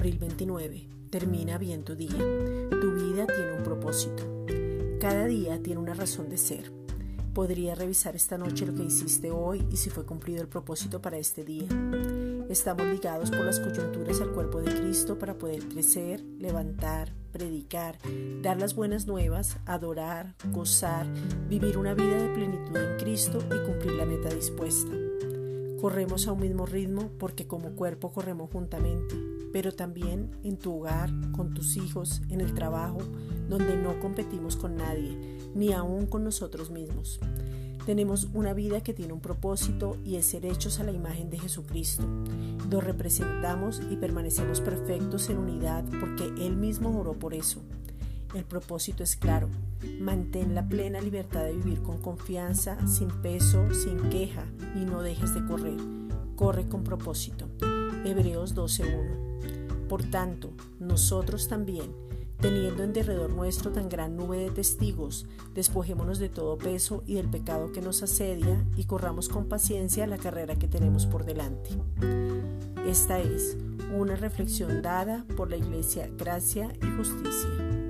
Abril 29. Termina bien tu día. Tu vida tiene un propósito. Cada día tiene una razón de ser. Podría revisar esta noche lo que hiciste hoy y si fue cumplido el propósito para este día. Estamos ligados por las coyunturas al cuerpo de Cristo para poder crecer, levantar, predicar, dar las buenas nuevas, adorar, gozar, vivir una vida de plenitud en Cristo y cumplir la meta dispuesta. Corremos a un mismo ritmo porque como cuerpo corremos juntamente, pero también en tu hogar, con tus hijos, en el trabajo, donde no competimos con nadie, ni aún con nosotros mismos. Tenemos una vida que tiene un propósito y es ser hechos a la imagen de Jesucristo. Lo representamos y permanecemos perfectos en unidad porque Él mismo oró por eso. El propósito es claro. Mantén la plena libertad de vivir con confianza, sin peso, sin queja y no dejes de correr. Corre con propósito. Hebreos 12.1. Por tanto, nosotros también, teniendo en derredor nuestro tan gran nube de testigos, despojémonos de todo peso y del pecado que nos asedia y corramos con paciencia la carrera que tenemos por delante. Esta es una reflexión dada por la Iglesia Gracia y Justicia.